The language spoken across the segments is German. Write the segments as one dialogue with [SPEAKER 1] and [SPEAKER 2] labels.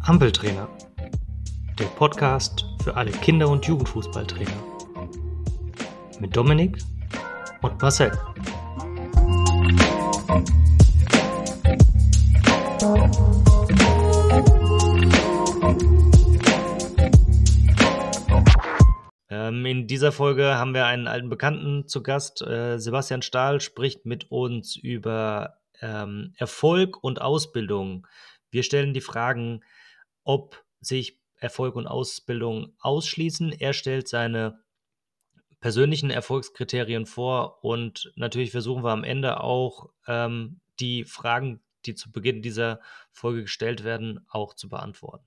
[SPEAKER 1] Ampeltrainer, der Podcast für alle Kinder- und Jugendfußballtrainer. Mit Dominik und Marcel. Ähm, in dieser Folge haben wir einen alten Bekannten zu Gast. Äh, Sebastian Stahl spricht mit uns über ähm, Erfolg und Ausbildung. Wir stellen die Fragen, ob sich Erfolg und Ausbildung ausschließen. Er stellt seine persönlichen Erfolgskriterien vor und natürlich versuchen wir am Ende auch ähm, die Fragen, die zu Beginn dieser Folge gestellt werden, auch zu beantworten.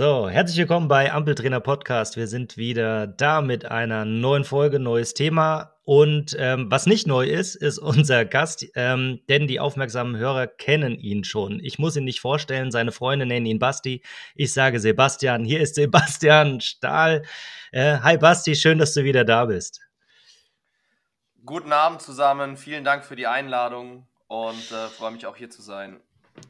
[SPEAKER 1] So, herzlich willkommen bei Ampeltrainer Podcast. Wir sind wieder da mit einer neuen Folge, neues Thema. Und ähm, was nicht neu ist, ist unser Gast, ähm, denn die aufmerksamen Hörer kennen ihn schon. Ich muss ihn nicht vorstellen, seine Freunde nennen ihn Basti. Ich sage Sebastian, hier ist Sebastian Stahl. Äh, hi Basti, schön, dass du wieder da bist.
[SPEAKER 2] Guten Abend zusammen, vielen Dank für die Einladung und äh, freue mich auch hier zu sein.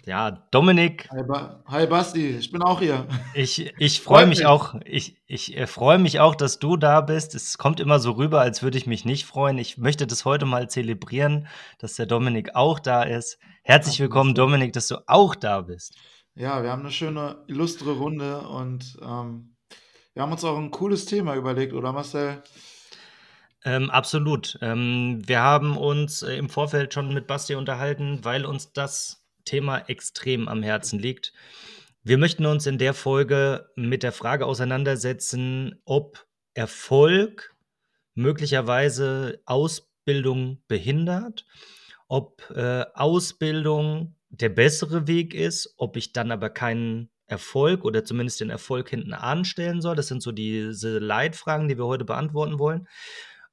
[SPEAKER 1] Ja, Dominik.
[SPEAKER 3] Hi, ba Hi, Basti, ich bin auch hier.
[SPEAKER 1] Ich, ich freue mich auch, ich, ich äh, freue mich auch, dass du da bist. Es kommt immer so rüber, als würde ich mich nicht freuen. Ich möchte das heute mal zelebrieren, dass der Dominik auch da ist. Herzlich willkommen, Dominik, dass du auch da bist.
[SPEAKER 3] Ja, wir haben eine schöne, illustre Runde und ähm, wir haben uns auch ein cooles Thema überlegt, oder Marcel?
[SPEAKER 1] Ähm, absolut. Ähm, wir haben uns äh, im Vorfeld schon mit Basti unterhalten, weil uns das Thema extrem am Herzen liegt. Wir möchten uns in der Folge mit der Frage auseinandersetzen, ob Erfolg möglicherweise Ausbildung behindert, ob äh, Ausbildung der bessere Weg ist, ob ich dann aber keinen Erfolg oder zumindest den Erfolg hinten anstellen soll. Das sind so diese Leitfragen, die wir heute beantworten wollen.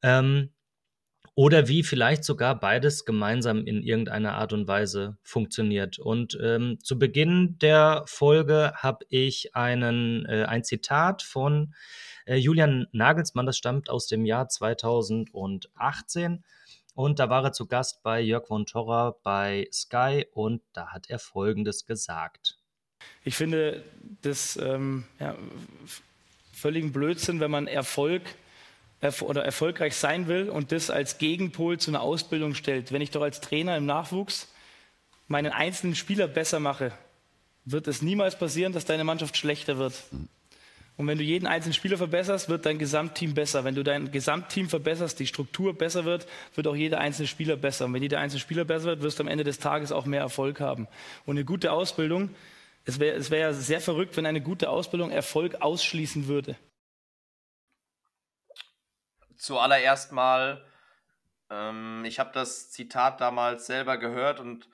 [SPEAKER 1] Ähm, oder wie vielleicht sogar beides gemeinsam in irgendeiner Art und Weise funktioniert. Und ähm, zu Beginn der Folge habe ich einen, äh, ein Zitat von äh, Julian Nagelsmann, das stammt aus dem Jahr 2018. Und da war er zu Gast bei Jörg von Torra bei Sky und da hat er Folgendes gesagt.
[SPEAKER 4] Ich finde das ähm, ja, völligen Blödsinn, wenn man Erfolg oder erfolgreich sein will und das als Gegenpol zu einer Ausbildung stellt. Wenn ich doch als Trainer im Nachwuchs meinen einzelnen Spieler besser mache, wird es niemals passieren, dass deine Mannschaft schlechter wird. Und wenn du jeden einzelnen Spieler verbesserst, wird dein Gesamtteam besser. Wenn du dein Gesamtteam verbesserst, die Struktur besser wird, wird auch jeder einzelne Spieler besser. Und wenn jeder einzelne Spieler besser wird, wirst du am Ende des Tages auch mehr Erfolg haben. Und eine gute Ausbildung, es wäre wär ja sehr verrückt, wenn eine gute Ausbildung Erfolg ausschließen würde
[SPEAKER 2] zuallererst mal, ähm, ich habe das Zitat damals selber gehört und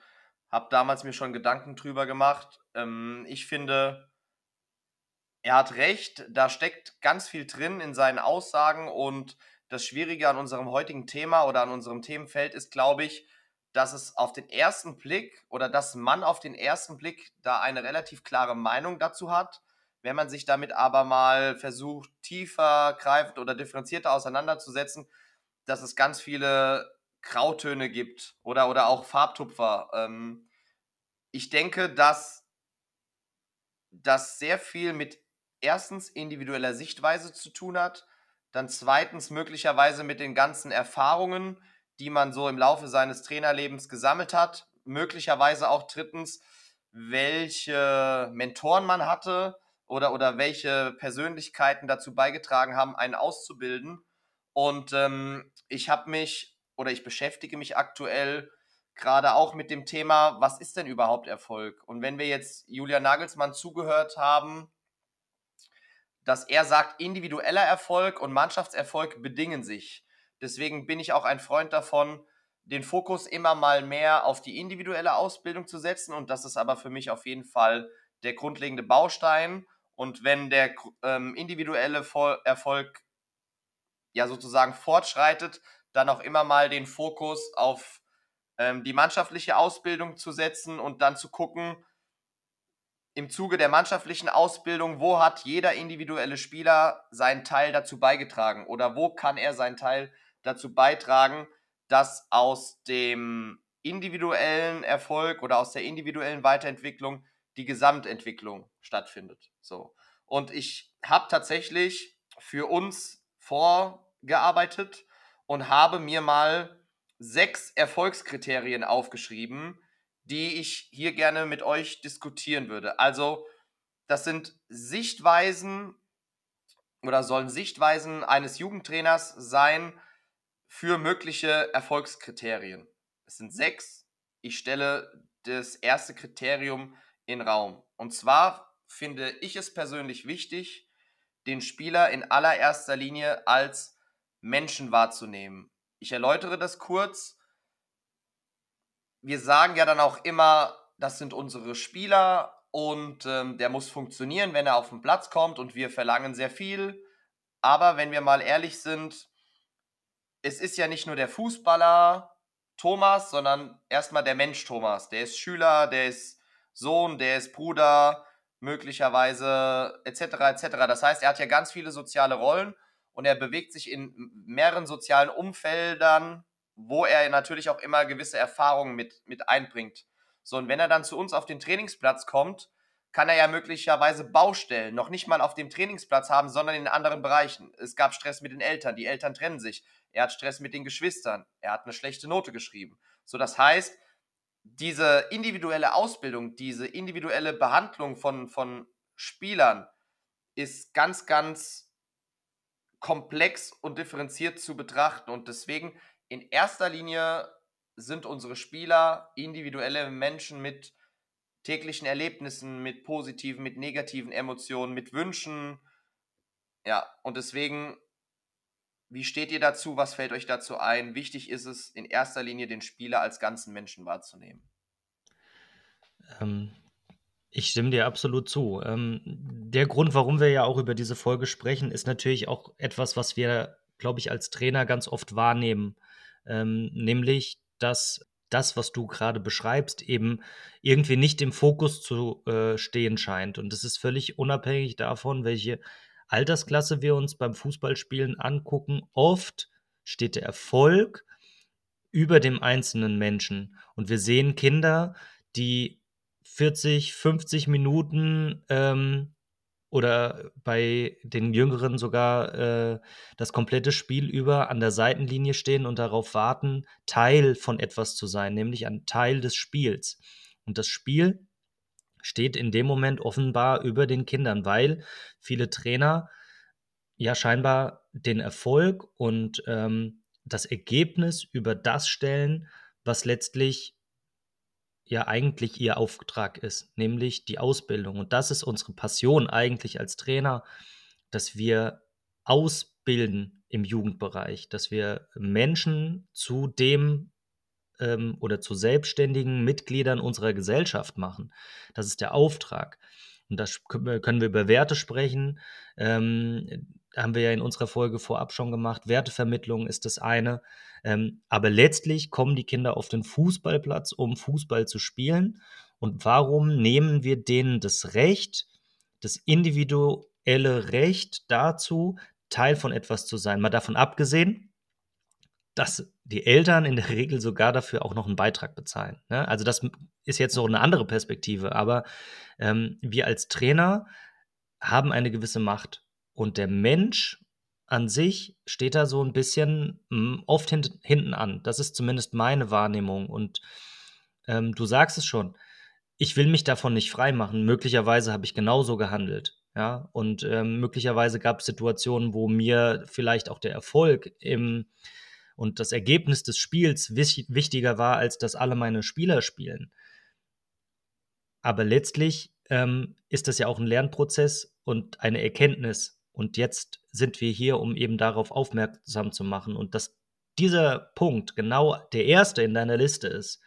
[SPEAKER 2] habe damals mir schon Gedanken drüber gemacht. Ähm, ich finde, er hat recht, da steckt ganz viel drin in seinen Aussagen und das Schwierige an unserem heutigen Thema oder an unserem Themenfeld ist, glaube ich, dass es auf den ersten Blick oder dass man auf den ersten Blick da eine relativ klare Meinung dazu hat wenn man sich damit aber mal versucht, tiefer, greifend oder differenzierter auseinanderzusetzen, dass es ganz viele Grautöne gibt oder, oder auch Farbtupfer. Ähm, ich denke, dass das sehr viel mit erstens individueller Sichtweise zu tun hat, dann zweitens möglicherweise mit den ganzen Erfahrungen, die man so im Laufe seines Trainerlebens gesammelt hat, möglicherweise auch drittens, welche Mentoren man hatte, oder, oder welche Persönlichkeiten dazu beigetragen haben, einen auszubilden. Und ähm, ich habe mich oder ich beschäftige mich aktuell gerade auch mit dem Thema, was ist denn überhaupt Erfolg? Und wenn wir jetzt Julian Nagelsmann zugehört haben, dass er sagt, individueller Erfolg und Mannschaftserfolg bedingen sich. Deswegen bin ich auch ein Freund davon, den Fokus immer mal mehr auf die individuelle Ausbildung zu setzen. Und das ist aber für mich auf jeden Fall der grundlegende Baustein. Und wenn der ähm, individuelle Erfolg ja sozusagen fortschreitet, dann auch immer mal den Fokus auf ähm, die mannschaftliche Ausbildung zu setzen und dann zu gucken, im Zuge der mannschaftlichen Ausbildung, wo hat jeder individuelle Spieler seinen Teil dazu beigetragen oder wo kann er seinen Teil dazu beitragen, dass aus dem individuellen Erfolg oder aus der individuellen Weiterentwicklung die Gesamtentwicklung stattfindet. So. Und ich habe tatsächlich für uns vorgearbeitet und habe mir mal sechs Erfolgskriterien aufgeschrieben, die ich hier gerne mit euch diskutieren würde. Also, das sind Sichtweisen oder sollen Sichtweisen eines Jugendtrainers sein für mögliche Erfolgskriterien. Es sind sechs. Ich stelle das erste Kriterium in Raum. Und zwar finde ich es persönlich wichtig, den Spieler in allererster Linie als Menschen wahrzunehmen. Ich erläutere das kurz. Wir sagen ja dann auch immer, das sind unsere Spieler und ähm, der muss funktionieren, wenn er auf den Platz kommt und wir verlangen sehr viel. Aber wenn wir mal ehrlich sind, es ist ja nicht nur der Fußballer Thomas, sondern erstmal der Mensch Thomas. Der ist Schüler, der ist Sohn, der ist Bruder, möglicherweise etc. etc. Das heißt, er hat ja ganz viele soziale Rollen und er bewegt sich in mehreren sozialen Umfeldern, wo er natürlich auch immer gewisse Erfahrungen mit, mit einbringt. So, und wenn er dann zu uns auf den Trainingsplatz kommt, kann er ja möglicherweise Baustellen noch nicht mal auf dem Trainingsplatz haben, sondern in anderen Bereichen. Es gab Stress mit den Eltern, die Eltern trennen sich. Er hat Stress mit den Geschwistern, er hat eine schlechte Note geschrieben. So, das heißt, diese individuelle Ausbildung, diese individuelle Behandlung von, von Spielern ist ganz, ganz komplex und differenziert zu betrachten. Und deswegen in erster Linie sind unsere Spieler individuelle Menschen mit täglichen Erlebnissen, mit positiven, mit negativen Emotionen, mit Wünschen. Ja, und deswegen, wie steht ihr dazu? Was fällt euch dazu ein? Wichtig ist es, in erster Linie den Spieler als ganzen Menschen wahrzunehmen.
[SPEAKER 1] Ähm, ich stimme dir absolut zu. Ähm, der Grund, warum wir ja auch über diese Folge sprechen, ist natürlich auch etwas, was wir, glaube ich, als Trainer ganz oft wahrnehmen. Ähm, nämlich, dass das, was du gerade beschreibst, eben irgendwie nicht im Fokus zu äh, stehen scheint. Und es ist völlig unabhängig davon, welche Altersklasse wir uns beim Fußballspielen angucken. Oft steht der Erfolg über dem einzelnen Menschen. Und wir sehen Kinder, die 40, 50 Minuten ähm, oder bei den Jüngeren sogar äh, das komplette Spiel über an der Seitenlinie stehen und darauf warten, Teil von etwas zu sein, nämlich ein Teil des Spiels. Und das Spiel steht in dem Moment offenbar über den Kindern, weil viele Trainer ja scheinbar den Erfolg und ähm, das Ergebnis über das stellen, was letztlich ja eigentlich ihr Auftrag ist, nämlich die Ausbildung. Und das ist unsere Passion eigentlich als Trainer, dass wir ausbilden im Jugendbereich, dass wir Menschen zu dem ähm, oder zu selbstständigen Mitgliedern unserer Gesellschaft machen. Das ist der Auftrag. Und da können wir über Werte sprechen. Ähm, haben wir ja in unserer Folge vorab schon gemacht. Wertevermittlung ist das eine. Ähm, aber letztlich kommen die Kinder auf den Fußballplatz, um Fußball zu spielen. Und warum nehmen wir denen das Recht, das individuelle Recht dazu, Teil von etwas zu sein? Mal davon abgesehen, dass die Eltern in der Regel sogar dafür auch noch einen Beitrag bezahlen. Ne? Also das ist jetzt noch eine andere Perspektive, aber ähm, wir als Trainer haben eine gewisse Macht. Und der Mensch an sich steht da so ein bisschen hm, oft hint, hinten an. Das ist zumindest meine Wahrnehmung. Und ähm, du sagst es schon, ich will mich davon nicht freimachen. Möglicherweise habe ich genauso gehandelt. Ja, und ähm, möglicherweise gab es Situationen, wo mir vielleicht auch der Erfolg im, und das Ergebnis des Spiels wichtiger war, als dass alle meine Spieler spielen. Aber letztlich ähm, ist das ja auch ein Lernprozess und eine Erkenntnis. Und jetzt sind wir hier, um eben darauf aufmerksam zu machen. Und dass dieser Punkt genau der erste in deiner Liste ist,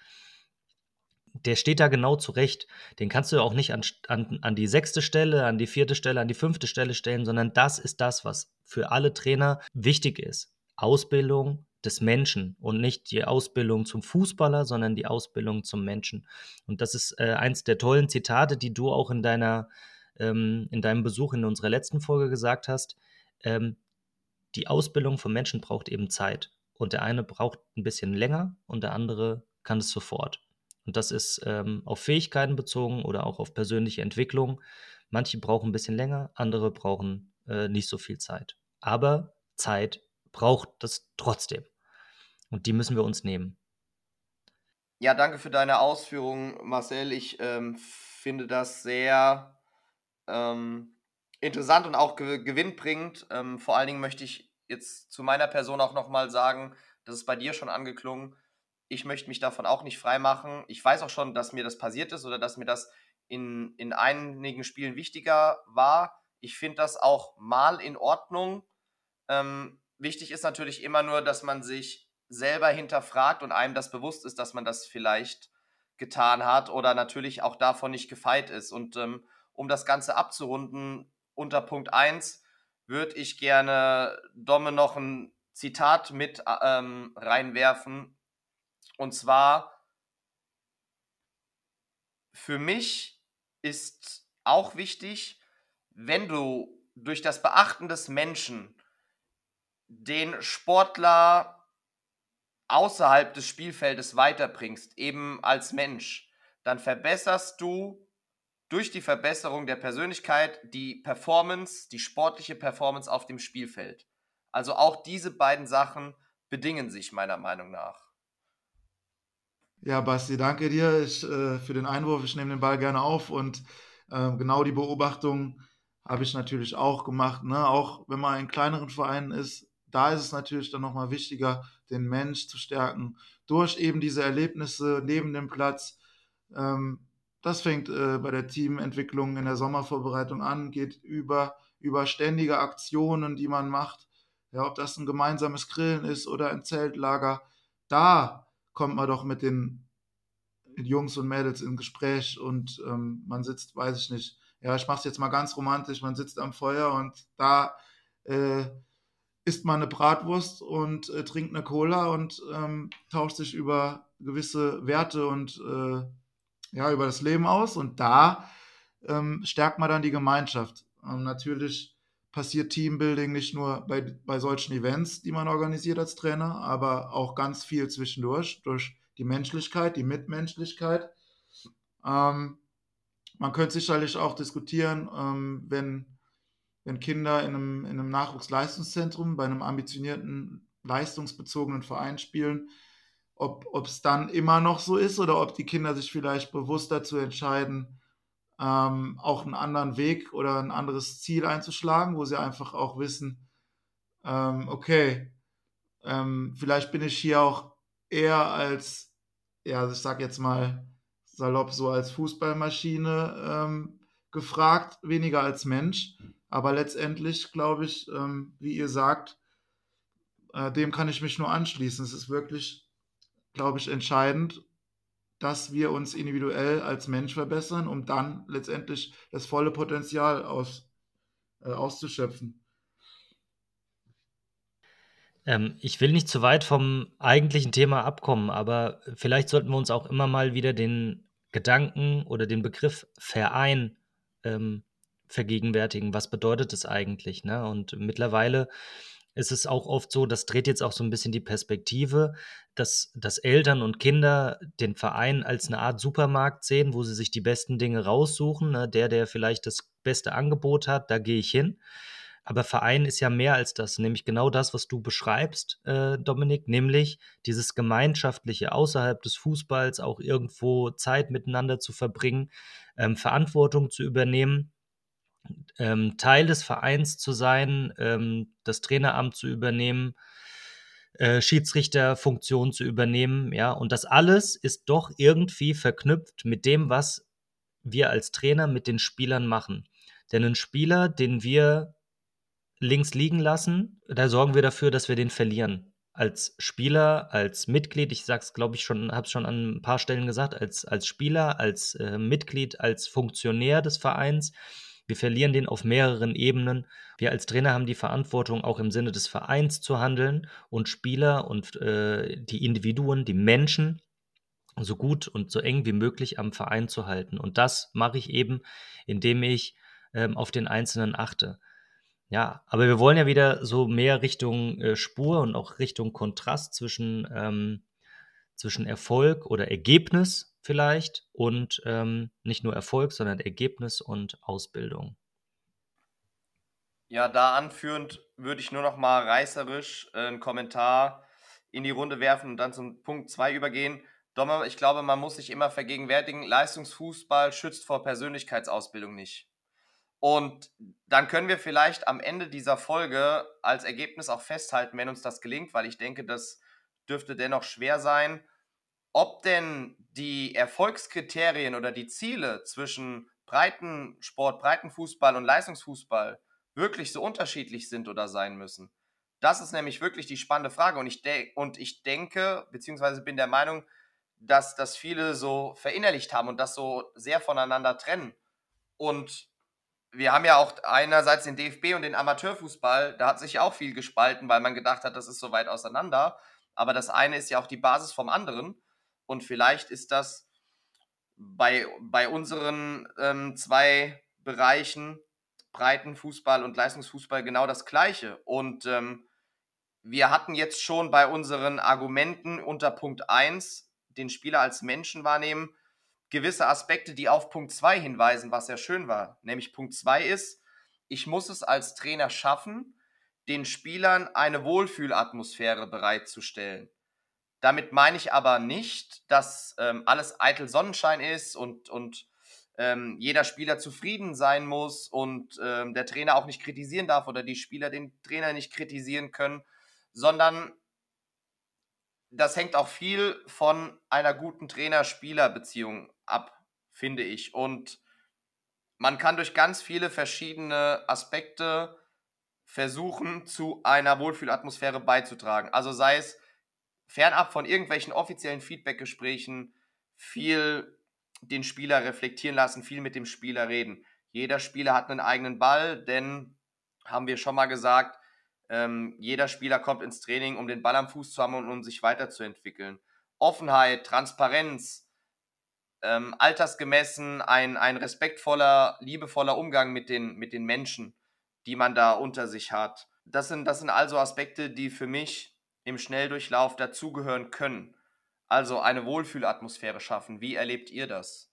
[SPEAKER 1] der steht da genau zurecht. Den kannst du auch nicht an, an, an die sechste Stelle, an die vierte Stelle, an die fünfte Stelle stellen, sondern das ist das, was für alle Trainer wichtig ist. Ausbildung des Menschen und nicht die Ausbildung zum Fußballer, sondern die Ausbildung zum Menschen. Und das ist äh, eins der tollen Zitate, die du auch in deiner ähm, in deinem Besuch in unserer letzten Folge gesagt hast, ähm, die Ausbildung von Menschen braucht eben Zeit. und der eine braucht ein bisschen länger und der andere kann es sofort. Und das ist ähm, auf Fähigkeiten bezogen oder auch auf persönliche Entwicklung. Manche brauchen ein bisschen länger, andere brauchen äh, nicht so viel Zeit. Aber Zeit braucht das trotzdem. Und die müssen wir uns nehmen.
[SPEAKER 2] Ja, danke für deine Ausführungen, Marcel. Ich ähm, finde das sehr ähm, interessant und auch ge gewinnbringend. Ähm, vor allen Dingen möchte ich jetzt zu meiner Person auch nochmal sagen, das ist bei dir schon angeklungen. Ich möchte mich davon auch nicht freimachen. Ich weiß auch schon, dass mir das passiert ist oder dass mir das in, in einigen Spielen wichtiger war. Ich finde das auch mal in Ordnung. Ähm, wichtig ist natürlich immer nur, dass man sich selber hinterfragt und einem das bewusst ist, dass man das vielleicht getan hat oder natürlich auch davon nicht gefeit ist. Und ähm, um das Ganze abzurunden, unter Punkt 1 würde ich gerne Domme noch ein Zitat mit ähm, reinwerfen. Und zwar, für mich ist auch wichtig, wenn du durch das Beachten des Menschen den Sportler außerhalb des Spielfeldes weiterbringst, eben als Mensch, dann verbesserst du durch die Verbesserung der Persönlichkeit die Performance, die sportliche Performance auf dem Spielfeld. Also auch diese beiden Sachen bedingen sich meiner Meinung nach.
[SPEAKER 3] Ja, Basti, danke dir ich, äh, für den Einwurf. Ich nehme den Ball gerne auf und äh, genau die Beobachtung habe ich natürlich auch gemacht. Ne? Auch wenn man in kleineren Vereinen ist, da ist es natürlich dann nochmal wichtiger, den Mensch zu stärken durch eben diese Erlebnisse neben dem Platz. Ähm, das fängt äh, bei der Teamentwicklung in der Sommervorbereitung an, geht über, über ständige Aktionen, die man macht. Ja, ob das ein gemeinsames Grillen ist oder ein Zeltlager, da kommt man doch mit den Jungs und Mädels in Gespräch und ähm, man sitzt, weiß ich nicht, ja, ich mache es jetzt mal ganz romantisch, man sitzt am Feuer und da äh, isst man eine Bratwurst und äh, trinkt eine Cola und ähm, tauscht sich über gewisse Werte und äh, ja, über das Leben aus und da ähm, stärkt man dann die Gemeinschaft. Ähm, natürlich passiert Teambuilding nicht nur bei, bei solchen Events, die man organisiert als Trainer, aber auch ganz viel zwischendurch durch die Menschlichkeit, die Mitmenschlichkeit. Ähm, man könnte sicherlich auch diskutieren, ähm, wenn wenn Kinder in einem, in einem Nachwuchsleistungszentrum bei einem ambitionierten, leistungsbezogenen Verein spielen, ob es dann immer noch so ist oder ob die Kinder sich vielleicht bewusst dazu entscheiden, ähm, auch einen anderen Weg oder ein anderes Ziel einzuschlagen, wo sie einfach auch wissen, ähm, okay, ähm, vielleicht bin ich hier auch eher als, ja, ich sag jetzt mal salopp so als Fußballmaschine ähm, gefragt, weniger als Mensch. Aber letztendlich glaube ich, ähm, wie ihr sagt, äh, dem kann ich mich nur anschließen. Es ist wirklich, glaube ich, entscheidend, dass wir uns individuell als Mensch verbessern, um dann letztendlich das volle Potenzial aus, äh, auszuschöpfen.
[SPEAKER 1] Ähm, ich will nicht zu weit vom eigentlichen Thema abkommen, aber vielleicht sollten wir uns auch immer mal wieder den Gedanken oder den Begriff Verein ähm, vergegenwärtigen, was bedeutet es eigentlich, ne? Und mittlerweile ist es auch oft so, das dreht jetzt auch so ein bisschen die Perspektive, dass, dass Eltern und Kinder den Verein als eine Art Supermarkt sehen, wo sie sich die besten Dinge raussuchen. Ne? Der, der vielleicht das beste Angebot hat, da gehe ich hin. Aber Verein ist ja mehr als das, nämlich genau das, was du beschreibst, äh, Dominik, nämlich dieses Gemeinschaftliche außerhalb des Fußballs auch irgendwo Zeit miteinander zu verbringen, ähm, Verantwortung zu übernehmen ähm, Teil des Vereins zu sein, ähm, das Traineramt zu übernehmen, äh, Schiedsrichterfunktion zu übernehmen, ja, und das alles ist doch irgendwie verknüpft mit dem, was wir als Trainer mit den Spielern machen. Denn ein Spieler, den wir links liegen lassen, da sorgen wir dafür, dass wir den verlieren. Als Spieler, als Mitglied, ich sag's, glaube ich, schon, habe es schon an ein paar Stellen gesagt, als, als Spieler, als äh, Mitglied, als Funktionär des Vereins wir verlieren den auf mehreren Ebenen. Wir als Trainer haben die Verantwortung, auch im Sinne des Vereins zu handeln und Spieler und äh, die Individuen, die Menschen so gut und so eng wie möglich am Verein zu halten. Und das mache ich eben, indem ich ähm, auf den Einzelnen achte. Ja, aber wir wollen ja wieder so mehr Richtung äh, Spur und auch Richtung Kontrast zwischen, ähm, zwischen Erfolg oder Ergebnis vielleicht und ähm, nicht nur Erfolg, sondern Ergebnis und Ausbildung.
[SPEAKER 2] Ja, da anführend würde ich nur noch mal reißerisch äh, einen Kommentar in die Runde werfen und dann zum Punkt 2 übergehen. Dommer, ich glaube, man muss sich immer vergegenwärtigen, Leistungsfußball schützt vor Persönlichkeitsausbildung nicht. Und dann können wir vielleicht am Ende dieser Folge als Ergebnis auch festhalten, wenn uns das gelingt, weil ich denke, das dürfte dennoch schwer sein, ob denn die Erfolgskriterien oder die Ziele zwischen Breitensport, Breitenfußball und Leistungsfußball wirklich so unterschiedlich sind oder sein müssen. Das ist nämlich wirklich die spannende Frage. Und ich, und ich denke, beziehungsweise bin der Meinung, dass das viele so verinnerlicht haben und das so sehr voneinander trennen. Und wir haben ja auch einerseits den DFB und den Amateurfußball, da hat sich ja auch viel gespalten, weil man gedacht hat, das ist so weit auseinander. Aber das eine ist ja auch die Basis vom anderen. Und vielleicht ist das bei, bei unseren ähm, zwei Bereichen, Breitenfußball und Leistungsfußball, genau das Gleiche. Und ähm, wir hatten jetzt schon bei unseren Argumenten unter Punkt 1 den Spieler als Menschen wahrnehmen gewisse Aspekte, die auf Punkt 2 hinweisen, was sehr schön war. Nämlich Punkt 2 ist, ich muss es als Trainer schaffen, den Spielern eine Wohlfühlatmosphäre bereitzustellen. Damit meine ich aber nicht, dass ähm, alles eitel Sonnenschein ist und, und ähm, jeder Spieler zufrieden sein muss und ähm, der Trainer auch nicht kritisieren darf oder die Spieler den Trainer nicht kritisieren können, sondern das hängt auch viel von einer guten Trainer-Spieler-Beziehung ab, finde ich. Und man kann durch ganz viele verschiedene Aspekte versuchen, zu einer Wohlfühlatmosphäre beizutragen. Also sei es fernab von irgendwelchen offiziellen Feedbackgesprächen, viel den Spieler reflektieren lassen, viel mit dem Spieler reden. Jeder Spieler hat einen eigenen Ball, denn haben wir schon mal gesagt, ähm, jeder Spieler kommt ins Training, um den Ball am Fuß zu haben und um sich weiterzuentwickeln. Offenheit, Transparenz, ähm, altersgemessen, ein, ein respektvoller, liebevoller Umgang mit den, mit den Menschen, die man da unter sich hat. Das sind, das sind also Aspekte, die für mich im Schnelldurchlauf dazugehören können. Also eine Wohlfühlatmosphäre schaffen. Wie erlebt ihr das?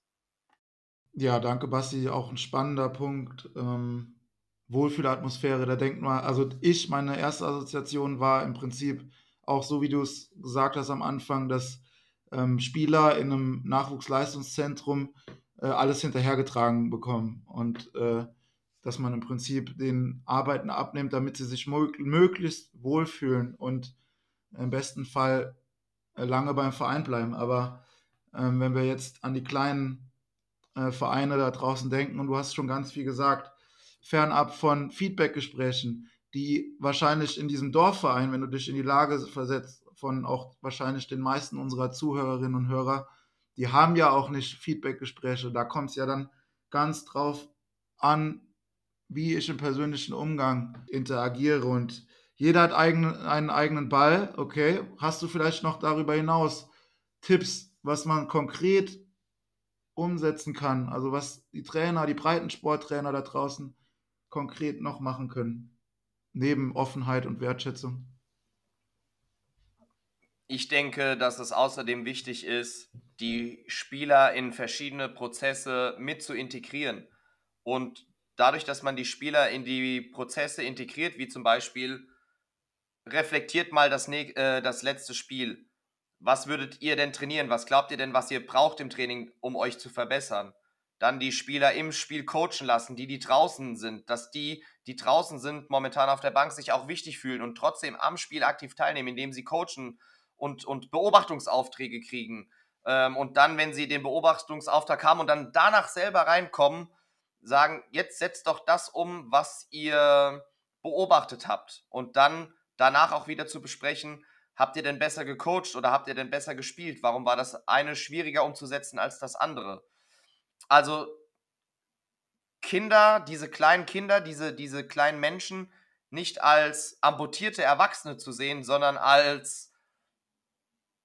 [SPEAKER 3] Ja, danke, Basti. Auch ein spannender Punkt. Ähm, Wohlfühlatmosphäre, da denkt man, also ich, meine erste Assoziation war im Prinzip auch so, wie du es gesagt hast am Anfang, dass ähm, Spieler in einem Nachwuchsleistungszentrum äh, alles hinterhergetragen bekommen und äh, dass man im Prinzip den Arbeiten abnimmt, damit sie sich möglichst wohlfühlen und im besten Fall äh, lange beim Verein bleiben. Aber ähm, wenn wir jetzt an die kleinen äh, Vereine da draußen denken, und du hast schon ganz viel gesagt, fernab von Feedbackgesprächen, die wahrscheinlich in diesem Dorfverein, wenn du dich in die Lage versetzt, von auch wahrscheinlich den meisten unserer Zuhörerinnen und Hörer, die haben ja auch nicht Feedbackgespräche. Da kommt es ja dann ganz drauf an, wie ich im persönlichen Umgang interagiere. Und jeder hat eigen, einen eigenen Ball. Okay, hast du vielleicht noch darüber hinaus Tipps, was man konkret umsetzen kann? Also was die Trainer, die Breitensporttrainer da draußen konkret noch machen können, neben Offenheit und Wertschätzung?
[SPEAKER 2] Ich denke, dass es außerdem wichtig ist, die Spieler in verschiedene Prozesse mit zu integrieren. Und dadurch, dass man die Spieler in die Prozesse integriert, wie zum Beispiel reflektiert mal das, äh, das letzte Spiel. Was würdet ihr denn trainieren? Was glaubt ihr denn, was ihr braucht im Training, um euch zu verbessern? dann die Spieler im Spiel coachen lassen, die, die draußen sind, dass die, die draußen sind, momentan auf der Bank sich auch wichtig fühlen und trotzdem am Spiel aktiv teilnehmen, indem sie coachen und, und Beobachtungsaufträge kriegen. Ähm, und dann, wenn sie den Beobachtungsauftrag haben und dann danach selber reinkommen, sagen, jetzt setzt doch das um, was ihr beobachtet habt. Und dann danach auch wieder zu besprechen, habt ihr denn besser gecoacht oder habt ihr denn besser gespielt? Warum war das eine schwieriger umzusetzen als das andere? also Kinder, diese kleinen Kinder, diese, diese kleinen Menschen nicht als amputierte Erwachsene zu sehen, sondern als,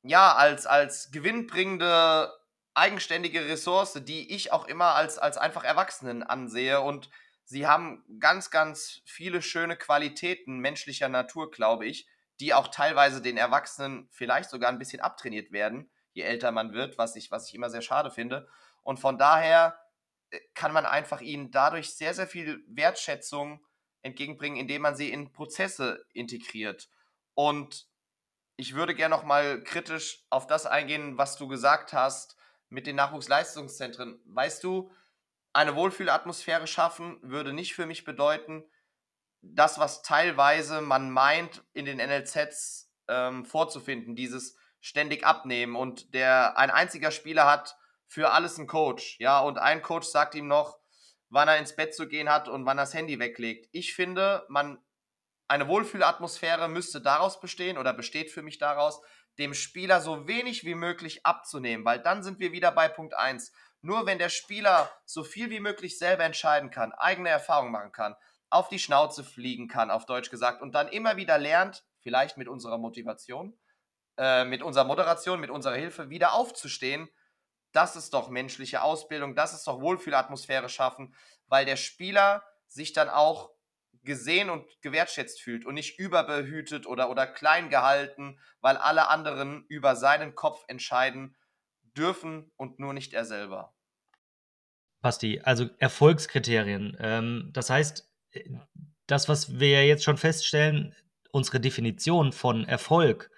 [SPEAKER 2] ja, als, als gewinnbringende, eigenständige Ressource, die ich auch immer als, als einfach Erwachsenen ansehe und sie haben ganz, ganz viele schöne Qualitäten menschlicher Natur, glaube ich, die auch teilweise den Erwachsenen vielleicht sogar ein bisschen abtrainiert werden, je älter man wird, was ich, was ich immer sehr schade finde. Und von daher äh, kann man einfach ihnen dadurch sehr, sehr viel Wertschätzung entgegenbringen, indem man sie in Prozesse integriert. Und ich würde gerne noch mal kritisch auf das eingehen, was du gesagt hast mit den Nachwuchsleistungszentren. Weißt du, eine Wohlfühlatmosphäre schaffen würde nicht für mich bedeuten, das, was teilweise man meint, in den NLZs ähm, vorzufinden, dieses ständig abnehmen und der ein einziger Spieler hat für alles einen Coach, ja, und ein Coach sagt ihm noch, wann er ins Bett zu gehen hat und wann er das Handy weglegt. Ich finde, man eine Wohlfühlatmosphäre müsste daraus bestehen oder besteht für mich daraus, dem Spieler so wenig wie möglich abzunehmen, weil dann sind wir wieder bei Punkt 1. Nur wenn der Spieler so viel wie möglich selber entscheiden kann, eigene Erfahrungen machen kann, auf die Schnauze fliegen kann, auf Deutsch gesagt, und dann immer wieder lernt, vielleicht mit unserer Motivation, äh, mit unserer Moderation, mit unserer Hilfe wieder aufzustehen, das ist doch menschliche Ausbildung, das ist doch Wohlfühlatmosphäre schaffen, weil der Spieler sich dann auch gesehen und gewertschätzt fühlt und nicht überbehütet oder, oder klein gehalten, weil alle anderen über seinen Kopf entscheiden dürfen und nur nicht er selber.
[SPEAKER 1] Basti, also Erfolgskriterien. Ähm, das heißt, das, was wir ja jetzt schon feststellen, unsere Definition von Erfolg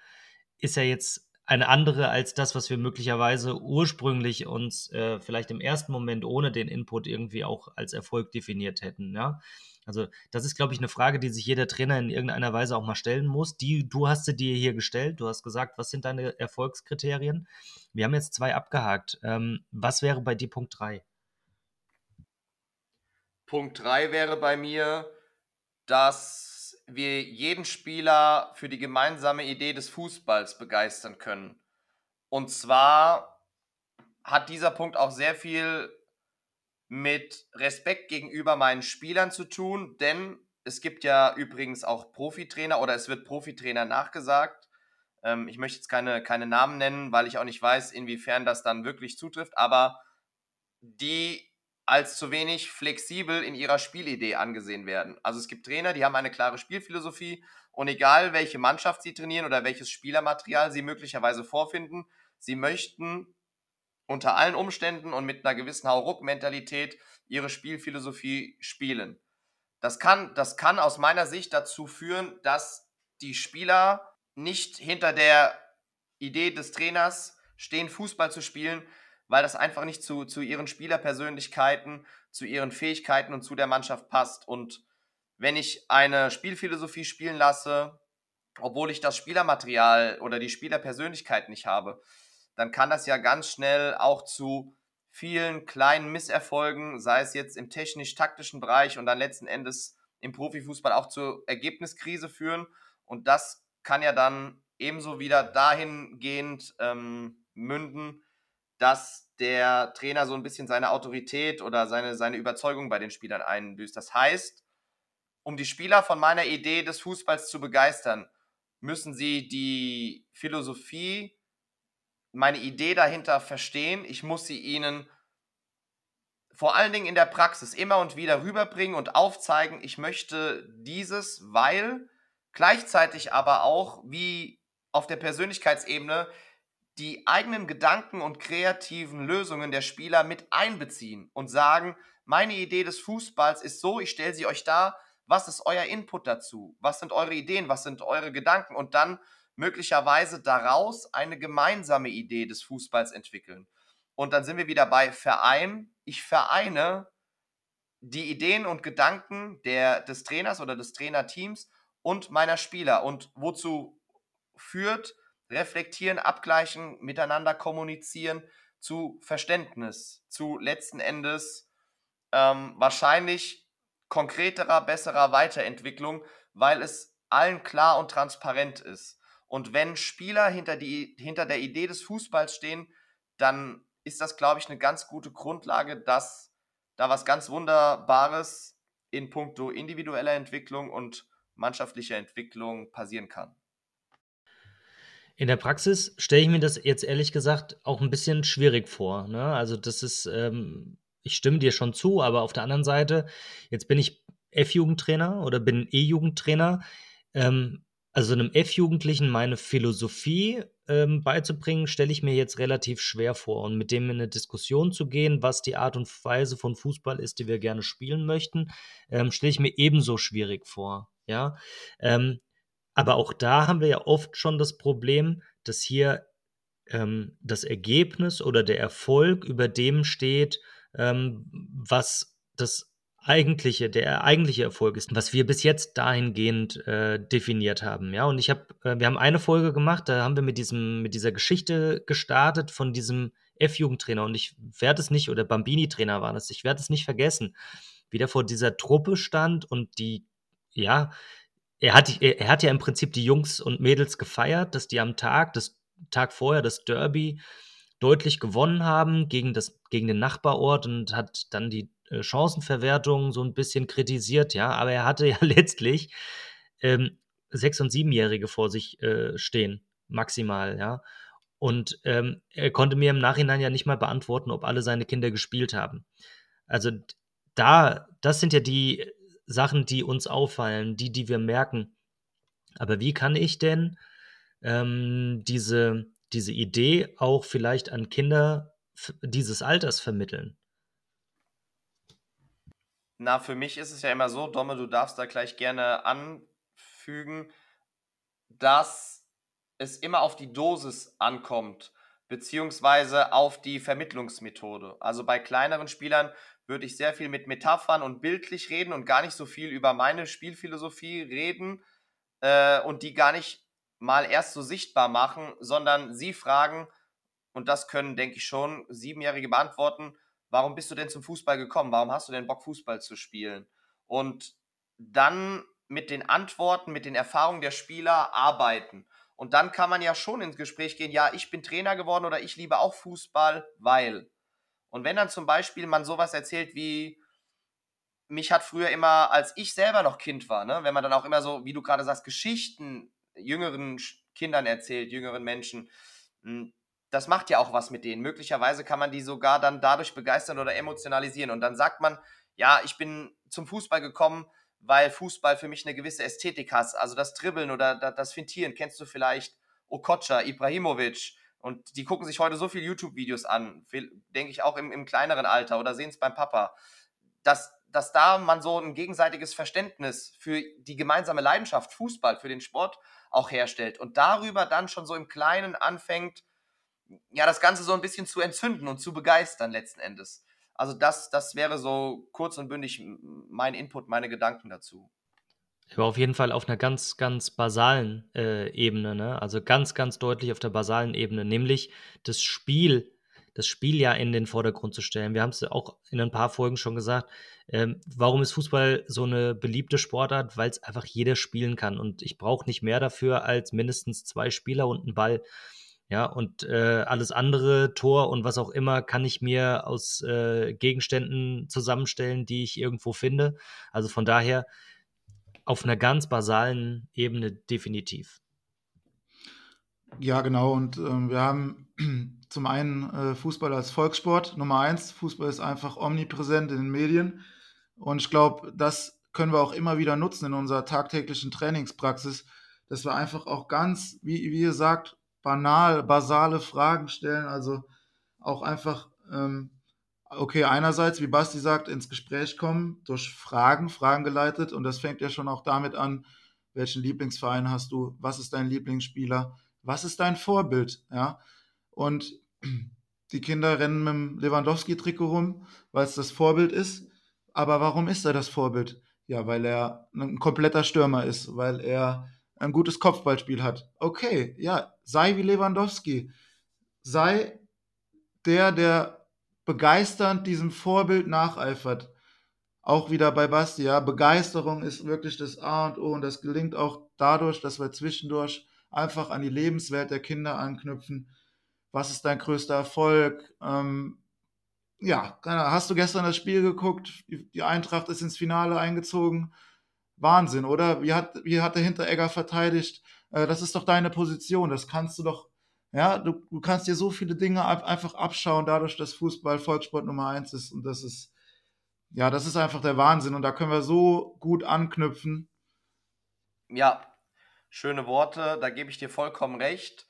[SPEAKER 1] ist ja jetzt eine andere als das, was wir möglicherweise ursprünglich uns äh, vielleicht im ersten Moment ohne den Input irgendwie auch als Erfolg definiert hätten. Ja? Also das ist, glaube ich, eine Frage, die sich jeder Trainer in irgendeiner Weise auch mal stellen muss. Die, du hast sie dir hier gestellt. Du hast gesagt, was sind deine Erfolgskriterien? Wir haben jetzt zwei abgehakt. Ähm, was wäre bei dir Punkt 3?
[SPEAKER 2] Punkt 3 wäre bei mir, dass wir jeden Spieler für die gemeinsame Idee des Fußballs begeistern können. Und zwar hat dieser Punkt auch sehr viel mit Respekt gegenüber meinen Spielern zu tun, denn es gibt ja übrigens auch Profitrainer oder es wird Profitrainer nachgesagt. Ähm, ich möchte jetzt keine, keine Namen nennen, weil ich auch nicht weiß, inwiefern das dann wirklich zutrifft, aber die als zu wenig flexibel in ihrer Spielidee angesehen werden. Also es gibt Trainer, die haben eine klare Spielphilosophie und egal welche Mannschaft sie trainieren oder welches Spielermaterial sie möglicherweise vorfinden, sie möchten unter allen Umständen und mit einer gewissen Hauruck-Mentalität ihre Spielphilosophie spielen. Das kann, das kann aus meiner Sicht dazu führen, dass die Spieler nicht hinter der Idee des Trainers stehen, Fußball zu spielen, weil das einfach nicht zu, zu ihren Spielerpersönlichkeiten, zu ihren Fähigkeiten und zu der Mannschaft passt. Und wenn ich eine Spielphilosophie spielen lasse, obwohl ich das Spielermaterial oder die Spielerpersönlichkeit nicht habe, dann kann das ja ganz schnell auch zu vielen kleinen Misserfolgen, sei es jetzt im technisch-taktischen Bereich und dann letzten Endes im Profifußball auch zur Ergebniskrise führen. Und das kann ja dann ebenso wieder dahingehend ähm, münden, dass der Trainer so ein bisschen seine Autorität oder seine, seine Überzeugung bei den Spielern einbüßt. Das heißt, um die Spieler von meiner Idee des Fußballs zu begeistern, müssen sie die Philosophie meine Idee dahinter verstehen. Ich muss sie ihnen vor allen Dingen in der Praxis immer und wieder rüberbringen und aufzeigen, ich möchte dieses, weil gleichzeitig aber auch wie auf der Persönlichkeitsebene die eigenen Gedanken und kreativen Lösungen der Spieler mit einbeziehen und sagen, meine Idee des Fußballs ist so, ich stelle sie euch da, was ist euer Input dazu? Was sind eure Ideen? Was sind eure Gedanken? Und dann möglicherweise daraus eine gemeinsame Idee des Fußballs entwickeln. Und dann sind wir wieder bei Verein. Ich vereine die Ideen und Gedanken der, des Trainers oder des Trainerteams und meiner Spieler. Und wozu führt reflektieren, abgleichen, miteinander kommunizieren zu Verständnis, zu letzten Endes ähm, wahrscheinlich konkreterer, besserer Weiterentwicklung, weil es allen klar und transparent ist. Und wenn Spieler hinter, die, hinter der Idee des Fußballs stehen, dann ist das, glaube ich, eine ganz gute Grundlage, dass da was ganz Wunderbares in puncto individueller Entwicklung und mannschaftlicher Entwicklung passieren kann.
[SPEAKER 1] In der Praxis stelle ich mir das jetzt ehrlich gesagt auch ein bisschen schwierig vor. Ne? Also das ist, ähm, ich stimme dir schon zu, aber auf der anderen Seite, jetzt bin ich F-Jugendtrainer oder bin E-Jugendtrainer. Ähm, also einem F-Jugendlichen meine Philosophie ähm, beizubringen, stelle ich mir jetzt relativ schwer vor. Und mit dem in eine Diskussion zu gehen, was die Art und Weise von Fußball ist, die wir gerne spielen möchten, ähm, stelle ich mir ebenso schwierig vor. Ja. Ähm, aber auch da haben wir ja oft schon das Problem, dass hier ähm, das Ergebnis oder der Erfolg über dem steht, ähm, was das eigentliche, der eigentliche Erfolg ist, was wir bis jetzt dahingehend äh, definiert haben. Ja, und ich habe, äh, wir haben eine Folge gemacht, da haben wir mit diesem, mit dieser Geschichte gestartet von diesem F-Jugendtrainer und ich werde es nicht, oder Bambini-Trainer war das, ich werde es nicht vergessen, wie der vor dieser Truppe stand und die, ja, er hat, er hat ja im Prinzip die Jungs und Mädels gefeiert, dass die am Tag, das Tag vorher, das Derby, deutlich gewonnen haben gegen, das, gegen den Nachbarort und hat dann die Chancenverwertung so ein bisschen kritisiert, ja, aber er hatte ja letztlich ähm, Sechs- und Siebenjährige vor sich äh, stehen, maximal, ja. Und ähm, er konnte mir im Nachhinein ja nicht mal beantworten, ob alle seine Kinder gespielt haben. Also da, das sind ja die Sachen, die uns auffallen, die, die wir merken. Aber wie kann ich denn ähm, diese, diese Idee auch vielleicht an Kinder dieses Alters vermitteln?
[SPEAKER 2] Na, für mich ist es ja immer so, Domme, du darfst da gleich gerne anfügen, dass es immer auf die Dosis ankommt, beziehungsweise auf die Vermittlungsmethode. Also bei kleineren Spielern würde ich sehr viel mit Metaphern und bildlich reden und gar nicht so viel über meine Spielphilosophie reden äh, und die gar nicht mal erst so sichtbar machen, sondern sie fragen, und das können, denke ich schon, Siebenjährige beantworten, warum bist du denn zum Fußball gekommen? Warum hast du denn Bock, Fußball zu spielen? Und dann mit den Antworten, mit den Erfahrungen der Spieler arbeiten. Und dann kann man ja schon ins Gespräch gehen, ja, ich bin Trainer geworden oder ich liebe auch Fußball, weil. Und wenn dann zum Beispiel man sowas erzählt wie, mich hat früher immer, als ich selber noch Kind war, ne, wenn man dann auch immer so, wie du gerade sagst, Geschichten jüngeren Kindern erzählt, jüngeren Menschen, hm, das macht ja auch was mit denen. Möglicherweise kann man die sogar dann dadurch begeistern oder emotionalisieren. Und dann sagt man, ja, ich bin zum Fußball gekommen, weil Fußball für mich eine gewisse Ästhetik hat. Also das Dribbeln oder das Fintieren, kennst du vielleicht Okocha, Ibrahimovic. Und die gucken sich heute so viele YouTube-Videos an, denke ich auch im, im kleineren Alter oder sehen es beim Papa. Dass, dass da man so ein gegenseitiges Verständnis für die gemeinsame Leidenschaft Fußball, für den Sport auch herstellt. Und darüber dann schon so im Kleinen anfängt, ja, das Ganze so ein bisschen zu entzünden und zu begeistern letzten Endes. Also das, das wäre so kurz und bündig mein Input, meine Gedanken dazu.
[SPEAKER 1] Aber auf jeden Fall auf einer ganz, ganz basalen äh, Ebene, ne? Also ganz, ganz deutlich auf der basalen Ebene, nämlich das Spiel, das Spiel ja in den Vordergrund zu stellen. Wir haben es auch in ein paar Folgen schon gesagt. Ähm, warum ist Fußball so eine beliebte Sportart? Weil es einfach jeder spielen kann. Und ich brauche nicht mehr dafür als mindestens zwei Spieler und einen Ball. Ja, und äh, alles andere, Tor und was auch immer, kann ich mir aus äh, Gegenständen zusammenstellen, die ich irgendwo finde. Also von daher auf einer ganz basalen Ebene definitiv.
[SPEAKER 3] Ja, genau. Und ähm, wir haben zum einen äh, Fußball als Volkssport, Nummer eins. Fußball ist einfach omnipräsent in den Medien. Und ich glaube, das können wir auch immer wieder nutzen in unserer tagtäglichen Trainingspraxis, dass wir einfach auch ganz, wie, wie ihr sagt, banal, basale Fragen stellen. Also auch einfach, ähm, okay, einerseits, wie Basti sagt, ins Gespräch kommen durch Fragen, Fragen geleitet. Und das fängt ja schon auch damit an, welchen Lieblingsverein hast du, was ist dein Lieblingsspieler, was ist dein Vorbild, ja. Und die Kinder rennen mit dem Lewandowski-Trikot rum, weil es das Vorbild ist. Aber warum ist er das Vorbild? Ja, weil er ein kompletter Stürmer ist, weil er ein gutes Kopfballspiel hat. Okay, ja, sei wie Lewandowski. Sei der, der begeisternd diesem Vorbild nacheifert. Auch wieder bei Basti, ja, Begeisterung ist wirklich das A und O und das gelingt auch dadurch, dass wir zwischendurch einfach an die Lebenswelt der Kinder anknüpfen. Was ist dein größter Erfolg? Ähm, ja, hast du gestern das Spiel geguckt? Die Eintracht ist ins Finale eingezogen Wahnsinn, oder? Wie hat, wie hat der Hinteregger verteidigt? Äh, das ist doch deine Position, das kannst du doch Ja, du, du kannst dir so viele Dinge ab, einfach abschauen, dadurch, dass Fußball Volkssport Nummer eins ist. Und das ist, ja, das ist einfach der Wahnsinn. Und da können wir so gut anknüpfen.
[SPEAKER 2] Ja, schöne Worte, da gebe ich dir vollkommen recht.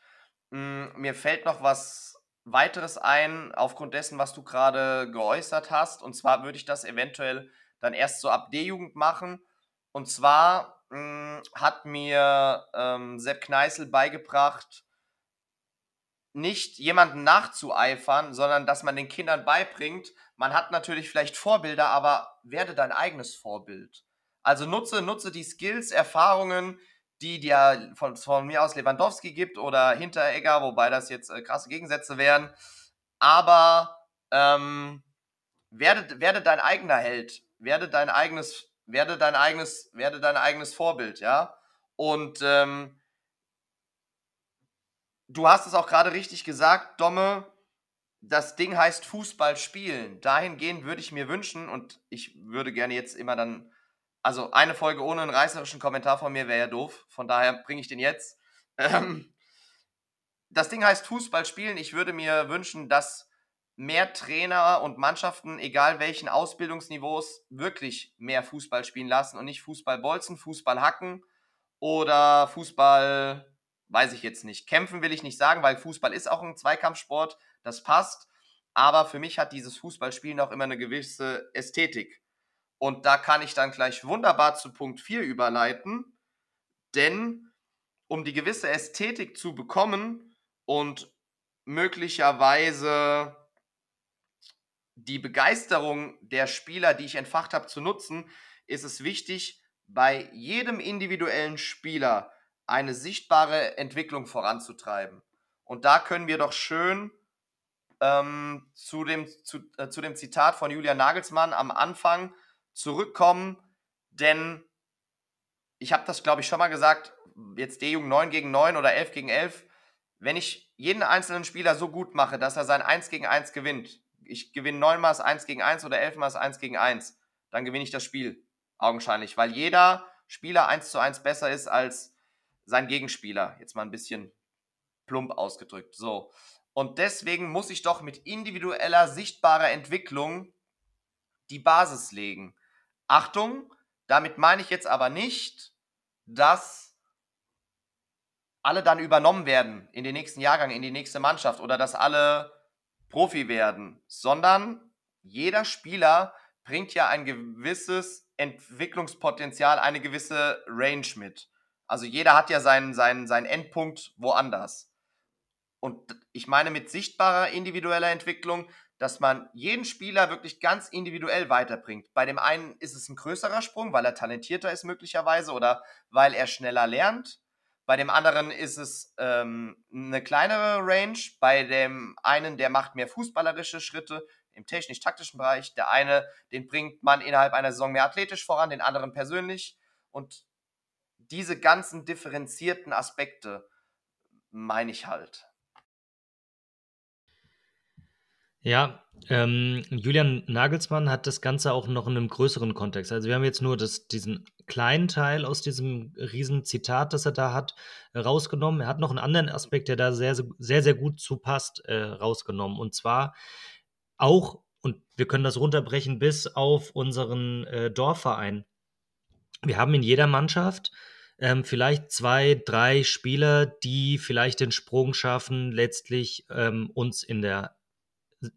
[SPEAKER 2] Mm, mir fällt noch was weiteres ein, aufgrund dessen, was du gerade geäußert hast. Und zwar würde ich das eventuell dann erst so ab D-Jugend machen. Und zwar mh, mm, hat mir ähm, Sepp Kneißl beigebracht, nicht jemanden nachzueifern, sondern dass man den Kindern beibringt, man hat natürlich vielleicht Vorbilder, aber werde dein eigenes Vorbild. Also nutze, nutze die Skills, Erfahrungen, die dir von, von mir aus Lewandowski gibt oder Hinteregger, wobei das jetzt äh, krasse Gegensätze wären. Aber ähm, werde, werde dein eigener Held, werde dein eigenes, werde dein eigenes, werde dein eigenes Vorbild, ja. Und ähm, du hast es auch gerade richtig gesagt, Domme. Das Ding heißt Fußball spielen. Dahingehend würde ich mir wünschen, und ich würde gerne jetzt immer dann also eine Folge ohne einen reißerischen Kommentar von mir wäre ja doof. Von daher bringe ich den jetzt. Ähm, das Ding heißt Fußball spielen. Ich würde mir wünschen, dass mehr Trainer und Mannschaften, egal welchen Ausbildungsniveaus, wirklich mehr Fußball spielen lassen und nicht Fußball bolzen, Fußball hacken oder Fußball, weiß ich jetzt nicht. Kämpfen will ich nicht sagen, weil Fußball ist auch ein Zweikampfsport, das passt. Aber für mich hat dieses Fußballspielen auch immer eine gewisse Ästhetik. Und da kann ich dann gleich wunderbar zu Punkt 4 überleiten, denn um die gewisse Ästhetik zu bekommen und möglicherweise die Begeisterung der Spieler, die ich entfacht habe, zu nutzen, ist es wichtig, bei jedem individuellen Spieler eine sichtbare Entwicklung voranzutreiben. Und da können wir doch schön ähm, zu, dem, zu, äh, zu dem Zitat von Julian Nagelsmann am Anfang zurückkommen, denn ich habe das, glaube ich, schon mal gesagt, jetzt D-Jugend 9 gegen 9 oder 11 gegen 11, wenn ich jeden einzelnen Spieler so gut mache, dass er sein 1 gegen 1 gewinnt, ich gewinne 9 mal 1 gegen 1 oder 11 mal 1 gegen 1, dann gewinne ich das Spiel, augenscheinlich, weil jeder Spieler 1 zu 1 besser ist als sein Gegenspieler, jetzt mal ein bisschen plump ausgedrückt, so. Und deswegen muss ich doch mit individueller, sichtbarer Entwicklung die Basis legen. Achtung, damit meine ich jetzt aber nicht, dass alle dann übernommen werden in den nächsten Jahrgang, in die nächste Mannschaft oder dass alle Profi werden, sondern jeder Spieler bringt ja ein gewisses Entwicklungspotenzial, eine gewisse Range mit. Also jeder hat ja seinen, seinen, seinen Endpunkt woanders. Und ich meine mit sichtbarer individueller Entwicklung, dass man jeden Spieler wirklich ganz individuell weiterbringt. Bei dem einen ist es ein größerer Sprung, weil er talentierter ist möglicherweise oder weil er schneller lernt. Bei dem anderen ist es ähm, eine kleinere Range. Bei dem einen, der macht mehr fußballerische Schritte im technisch-taktischen Bereich. Der eine, den bringt man innerhalb einer Saison mehr athletisch voran, den anderen persönlich. Und diese ganzen differenzierten Aspekte meine ich halt.
[SPEAKER 1] Ja, ähm, Julian Nagelsmann hat das Ganze auch noch in einem größeren Kontext. Also wir haben jetzt nur das, diesen kleinen Teil aus diesem riesen Zitat, das er da hat, rausgenommen. Er hat noch einen anderen Aspekt, der da sehr, sehr, sehr gut zu passt, äh, rausgenommen. Und zwar auch, und wir können das runterbrechen bis auf unseren äh, Dorfverein. Wir haben in jeder Mannschaft ähm, vielleicht zwei, drei Spieler, die vielleicht den Sprung schaffen, letztlich ähm, uns in der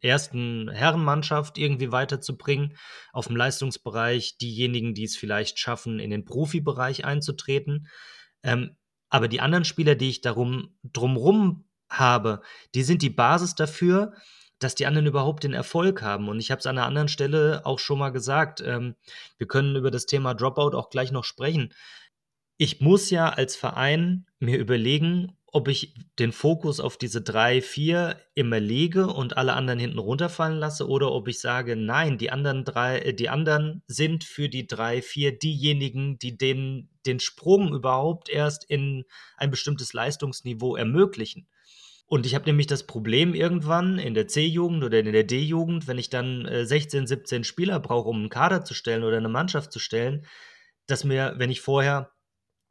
[SPEAKER 1] ersten Herrenmannschaft irgendwie weiterzubringen, auf dem Leistungsbereich diejenigen, die es vielleicht schaffen, in den Profibereich einzutreten. Ähm, aber die anderen Spieler, die ich darum drumrum habe, die sind die Basis dafür, dass die anderen überhaupt den Erfolg haben. Und ich habe es an einer anderen Stelle auch schon mal gesagt. Ähm, wir können über das Thema Dropout auch gleich noch sprechen. Ich muss ja als Verein mir überlegen, ob ich den Fokus auf diese drei, vier immer lege und alle anderen hinten runterfallen lasse oder ob ich sage, nein, die anderen drei, äh, die anderen sind für die drei, vier diejenigen, die den, den Sprung überhaupt erst in ein bestimmtes Leistungsniveau ermöglichen. Und ich habe nämlich das Problem irgendwann in der C-Jugend oder in der D-Jugend, wenn ich dann 16, äh, 17 Spieler brauche, um einen Kader zu stellen oder eine Mannschaft zu stellen, dass mir, wenn ich vorher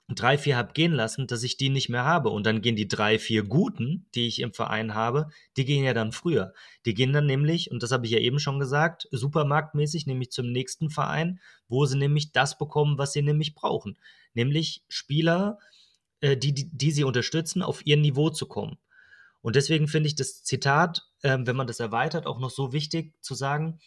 [SPEAKER 1] drei, vier habe gehen lassen, dass ich die nicht mehr habe. Und dann gehen die drei, vier Guten, die ich im Verein habe, die gehen ja dann früher. Die gehen dann nämlich, und das habe ich ja eben schon gesagt, supermarktmäßig, nämlich zum nächsten Verein, wo sie nämlich das bekommen, was sie nämlich brauchen. Nämlich Spieler, äh, die, die, die sie unterstützen, auf ihr Niveau zu kommen. Und deswegen finde ich das Zitat, äh, wenn man das erweitert, auch noch so wichtig zu sagen,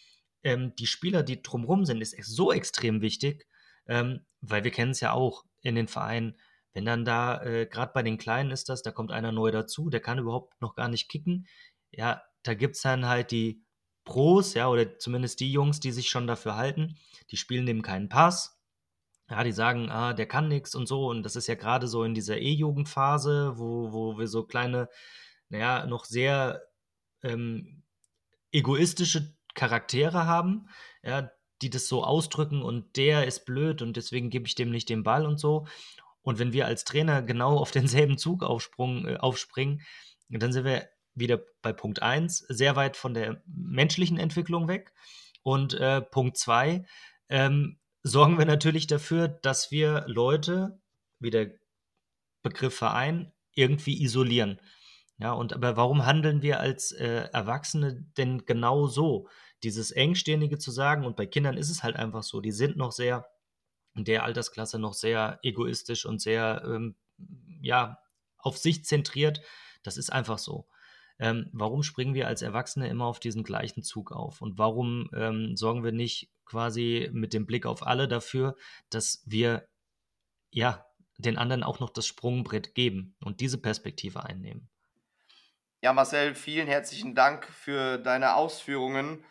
[SPEAKER 1] ähm, die Spieler, die drumherum sind, ist so extrem wichtig, ähm, weil wir kennen es ja auch in den Vereinen, wenn dann da, äh, gerade bei den Kleinen ist das, da kommt einer neu dazu, der kann überhaupt noch gar nicht kicken. Ja, da gibt es dann halt die Pros, ja, oder zumindest die Jungs, die sich schon dafür halten, die spielen dem keinen Pass. Ja, die sagen, ah, der kann nichts und so. Und das ist ja gerade so in dieser E-Jugendphase, wo, wo wir so kleine, naja, noch sehr ähm, egoistische Charaktere haben, ja, die das so ausdrücken und der ist blöd und deswegen gebe ich dem nicht den Ball und so. Und wenn wir als Trainer genau auf denselben Zug äh, aufspringen, dann sind wir wieder bei Punkt 1 sehr weit von der menschlichen Entwicklung weg. Und äh, Punkt 2 ähm, sorgen wir natürlich dafür, dass wir Leute, wie der Begriff Verein, irgendwie isolieren. Ja, und aber warum handeln wir als äh, Erwachsene denn genau so? Dieses Engstirnige zu sagen. Und bei Kindern ist es halt einfach so, die sind noch sehr in der Altersklasse noch sehr egoistisch und sehr, ähm, ja, auf sich zentriert. Das ist einfach so. Ähm, warum springen wir als Erwachsene immer auf diesen gleichen Zug auf? Und warum ähm, sorgen wir nicht quasi mit dem Blick auf alle dafür, dass wir ja den anderen auch noch das Sprungbrett geben und diese Perspektive einnehmen?
[SPEAKER 2] Ja, Marcel, vielen herzlichen Dank für deine Ausführungen.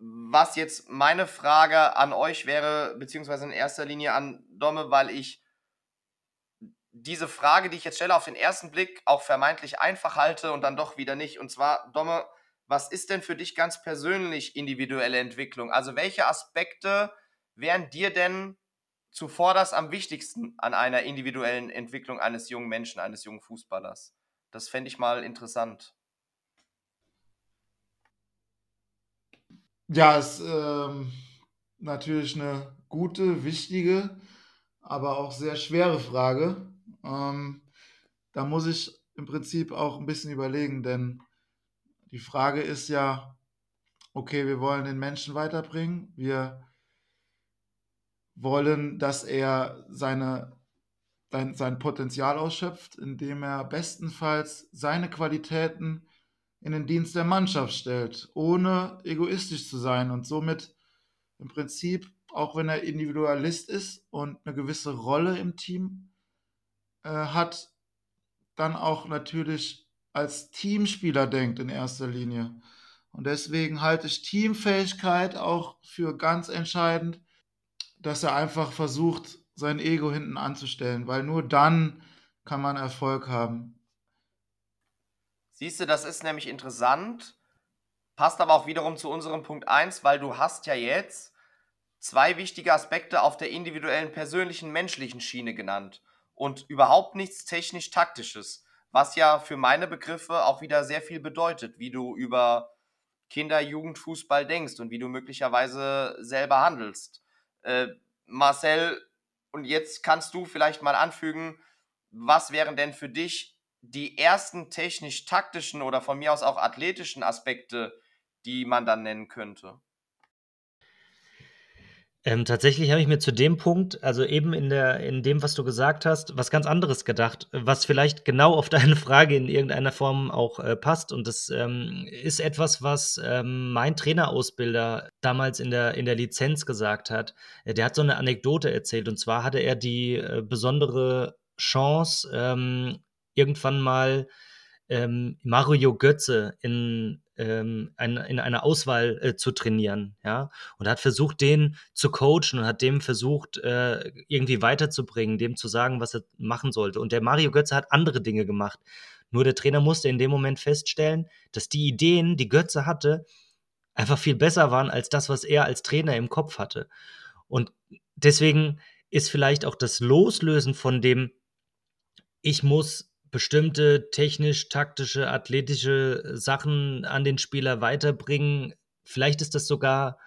[SPEAKER 2] Was jetzt meine Frage an euch wäre, beziehungsweise in erster Linie an Domme, weil ich diese Frage, die ich jetzt stelle, auf den ersten Blick auch vermeintlich einfach halte und dann doch wieder nicht. Und zwar, Domme, was ist denn für dich ganz persönlich individuelle Entwicklung? Also welche Aspekte wären dir denn zuvorderst am wichtigsten an einer individuellen Entwicklung eines jungen Menschen, eines jungen Fußballers? Das fände ich mal interessant.
[SPEAKER 3] Ja, ist ähm, natürlich eine gute, wichtige, aber auch sehr schwere Frage. Ähm, da muss ich im Prinzip auch ein bisschen überlegen, denn die Frage ist ja, okay, wir wollen den Menschen weiterbringen, wir wollen, dass er seine, sein, sein Potenzial ausschöpft, indem er bestenfalls seine Qualitäten in den Dienst der Mannschaft stellt, ohne egoistisch zu sein und somit im Prinzip, auch wenn er Individualist ist und eine gewisse Rolle im Team äh, hat, dann auch natürlich als Teamspieler denkt in erster Linie. Und deswegen halte ich Teamfähigkeit auch für ganz entscheidend, dass er einfach versucht, sein Ego hinten anzustellen, weil nur dann kann man Erfolg haben.
[SPEAKER 2] Siehst du, das ist nämlich interessant, passt aber auch wiederum zu unserem Punkt 1, weil du hast ja jetzt zwei wichtige Aspekte auf der individuellen, persönlichen, menschlichen Schiene genannt und überhaupt nichts technisch-taktisches, was ja für meine Begriffe auch wieder sehr viel bedeutet, wie du über Kinder-, Jugendfußball denkst und wie du möglicherweise selber handelst. Äh, Marcel, und jetzt kannst du vielleicht mal anfügen, was wären denn für dich die ersten technisch-taktischen oder von mir aus auch athletischen Aspekte, die man dann nennen könnte?
[SPEAKER 1] Ähm, tatsächlich habe ich mir zu dem Punkt, also eben in, der, in dem, was du gesagt hast, was ganz anderes gedacht, was vielleicht genau auf deine Frage in irgendeiner Form auch äh, passt. Und das ähm, ist etwas, was ähm, mein Trainerausbilder damals in der, in der Lizenz gesagt hat. Äh, der hat so eine Anekdote erzählt. Und zwar hatte er die äh, besondere Chance, ähm, irgendwann mal ähm, Mario Götze in, ähm, ein, in einer Auswahl äh, zu trainieren, ja, und hat versucht, den zu coachen und hat dem versucht, äh, irgendwie weiterzubringen, dem zu sagen, was er machen sollte. Und der Mario Götze hat andere Dinge gemacht. Nur der Trainer musste in dem Moment feststellen, dass die Ideen, die Götze hatte, einfach viel besser waren als das, was er als Trainer im Kopf hatte. Und deswegen ist vielleicht auch das Loslösen von dem, ich muss bestimmte technisch-taktische, athletische Sachen an den Spieler weiterbringen. Vielleicht ist das sogar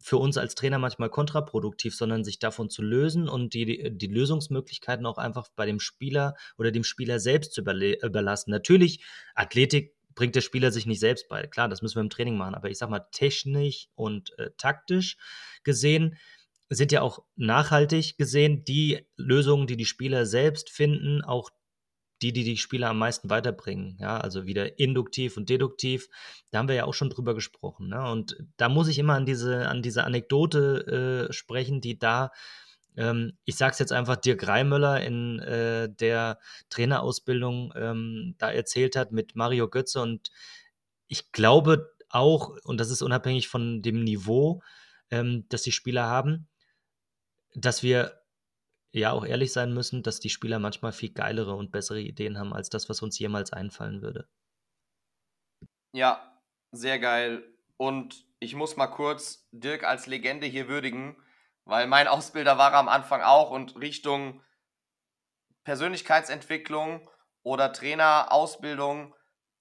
[SPEAKER 1] für uns als Trainer manchmal kontraproduktiv, sondern sich davon zu lösen und die, die Lösungsmöglichkeiten auch einfach bei dem Spieler oder dem Spieler selbst zu überlassen. Natürlich, Athletik bringt der Spieler sich nicht selbst bei. Klar, das müssen wir im Training machen, aber ich sag mal, technisch und äh, taktisch gesehen sind ja auch nachhaltig gesehen die Lösungen, die die Spieler selbst finden, auch die, die die Spieler am meisten weiterbringen. Ja, also wieder induktiv und deduktiv. Da haben wir ja auch schon drüber gesprochen. Ne? Und da muss ich immer an diese, an diese Anekdote äh, sprechen, die da, ähm, ich sage es jetzt einfach, Dirk Reimöller in äh, der Trainerausbildung ähm, da erzählt hat mit Mario Götze. Und ich glaube auch, und das ist unabhängig von dem Niveau, ähm, das die Spieler haben, dass wir ja auch ehrlich sein müssen, dass die Spieler manchmal viel geilere und bessere Ideen haben als das, was uns jemals einfallen würde.
[SPEAKER 2] Ja, sehr geil. Und ich muss mal kurz Dirk als Legende hier würdigen, weil mein Ausbilder war er am Anfang auch und Richtung Persönlichkeitsentwicklung oder Trainerausbildung.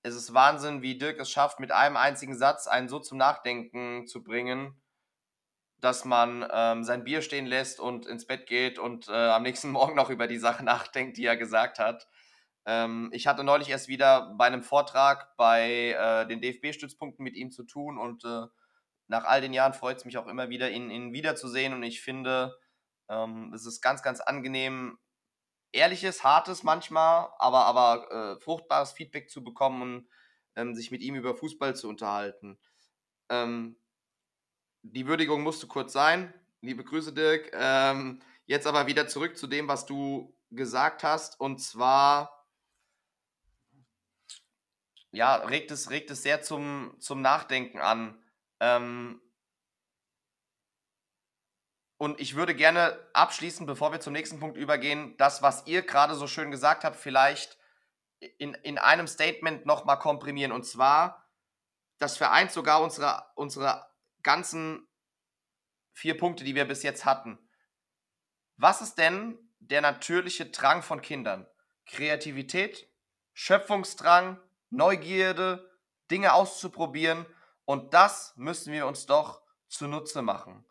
[SPEAKER 2] Es ist Wahnsinn, wie Dirk es schafft, mit einem einzigen Satz einen so zum Nachdenken zu bringen dass man ähm, sein Bier stehen lässt und ins Bett geht und äh, am nächsten Morgen noch über die Sache nachdenkt, die er gesagt hat. Ähm, ich hatte neulich erst wieder bei einem Vortrag bei äh, den DFB-Stützpunkten mit ihm zu tun und äh, nach all den Jahren freut es mich auch immer wieder, ihn, ihn wiederzusehen und ich finde, ähm, es ist ganz, ganz angenehm, ehrliches, hartes manchmal, aber, aber äh, fruchtbares Feedback zu bekommen und ähm, sich mit ihm über Fußball zu unterhalten. Ähm, die Würdigung musste kurz sein. Liebe Grüße, Dirk. Ähm, jetzt aber wieder zurück zu dem, was du gesagt hast. Und zwar, ja, regt es, regt es sehr zum, zum Nachdenken an. Ähm, und ich würde gerne abschließen, bevor wir zum nächsten Punkt übergehen, das, was ihr gerade so schön gesagt habt, vielleicht in, in einem Statement nochmal komprimieren. Und zwar, das vereint sogar unsere, unsere ganzen vier Punkte, die wir bis jetzt hatten. Was ist denn der natürliche Drang von Kindern? Kreativität, Schöpfungsdrang, Neugierde, Dinge auszuprobieren und das müssen wir uns doch zunutze machen.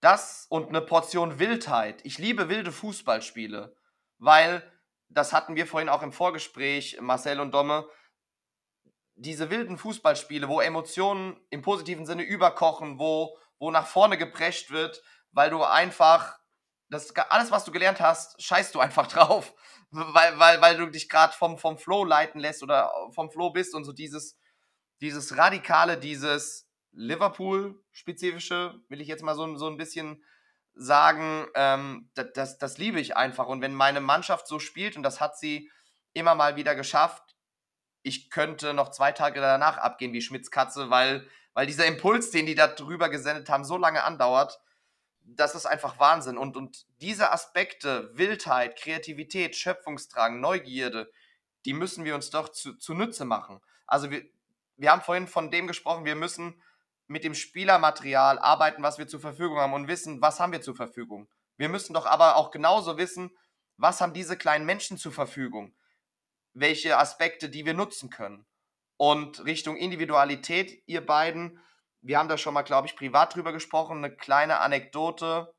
[SPEAKER 2] Das und eine Portion Wildheit. Ich liebe wilde Fußballspiele, weil, das hatten wir vorhin auch im Vorgespräch, Marcel und Domme, diese wilden Fußballspiele, wo Emotionen im positiven Sinne überkochen, wo, wo nach vorne geprescht wird, weil du einfach, das, alles, was du gelernt hast, scheißt du einfach drauf, weil, weil, weil du dich gerade vom, vom Flow leiten lässt oder vom Flow bist und so dieses, dieses Radikale, dieses Liverpool-spezifische, will ich jetzt mal so, so ein bisschen sagen, ähm, das, das, das liebe ich einfach. Und wenn meine Mannschaft so spielt, und das hat sie immer mal wieder geschafft, ich könnte noch zwei Tage danach abgehen wie Schmitz Katze, weil, weil dieser Impuls, den die da drüber gesendet haben, so lange andauert. Das ist einfach Wahnsinn. Und, und diese Aspekte, Wildheit, Kreativität, Schöpfungsdrang, Neugierde, die müssen wir uns doch zu, zunutze machen. Also wir, wir haben vorhin von dem gesprochen, wir müssen mit dem Spielermaterial arbeiten, was wir zur Verfügung haben und wissen, was haben wir zur Verfügung. Wir müssen doch aber auch genauso wissen, was haben diese kleinen Menschen zur Verfügung welche Aspekte, die wir nutzen können. Und Richtung Individualität, ihr beiden, wir haben da schon mal, glaube ich, privat drüber gesprochen, eine kleine Anekdote.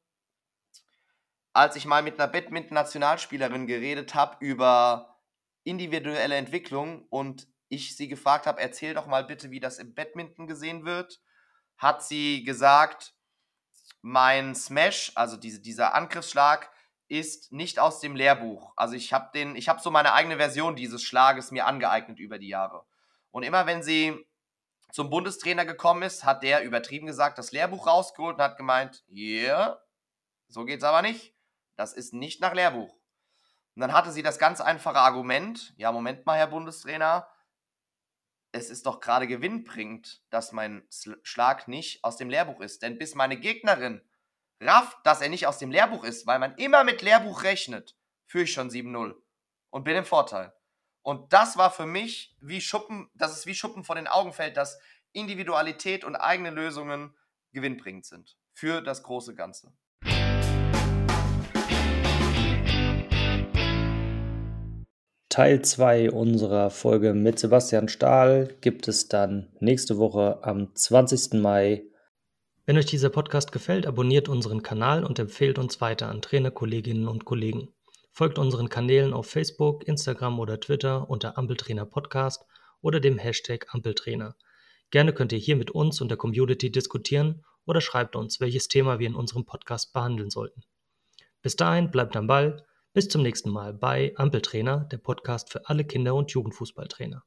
[SPEAKER 2] Als ich mal mit einer Badminton-Nationalspielerin geredet habe über individuelle Entwicklung und ich sie gefragt habe, erzähl doch mal bitte, wie das im Badminton gesehen wird, hat sie gesagt, mein Smash, also diese, dieser Angriffsschlag, ist nicht aus dem Lehrbuch. Also ich habe den, ich habe so meine eigene Version dieses Schlages mir angeeignet über die Jahre. Und immer wenn sie zum Bundestrainer gekommen ist, hat der übertrieben gesagt das Lehrbuch rausgeholt und hat gemeint, yeah, so geht's aber nicht. Das ist nicht nach Lehrbuch. Und dann hatte sie das ganz einfache Argument, ja, Moment mal, Herr Bundestrainer, es ist doch gerade gewinnbringend, dass mein Schlag nicht aus dem Lehrbuch ist. Denn bis meine Gegnerin rafft, dass er nicht aus dem Lehrbuch ist, weil man immer mit Lehrbuch rechnet, führe ich schon 7-0 und bin im Vorteil. Und das war für mich wie Schuppen, dass es wie Schuppen vor den Augen fällt, dass Individualität und eigene Lösungen gewinnbringend sind für das große Ganze.
[SPEAKER 1] Teil 2 unserer Folge mit Sebastian Stahl gibt es dann nächste Woche am 20. Mai Wenn euch dieser Podcast gefällt, abonniert unseren Kanal und empfehlt uns weiter an Trainerkolleginnen und Kollegen. Folgt unseren Kanälen auf Facebook, Instagram oder Twitter unter Ampeltrainer Podcast oder dem Hashtag Ampeltrainer. Gerne könnt ihr hier mit uns und der Community diskutieren oder schreibt uns, welches Thema wir in unserem Podcast behandeln sollten. Bis dahin bleibt am Ball. Bis zum nächsten Mal bei Ampeltrainer, der Podcast für alle Kinder- und Jugendfußballtrainer.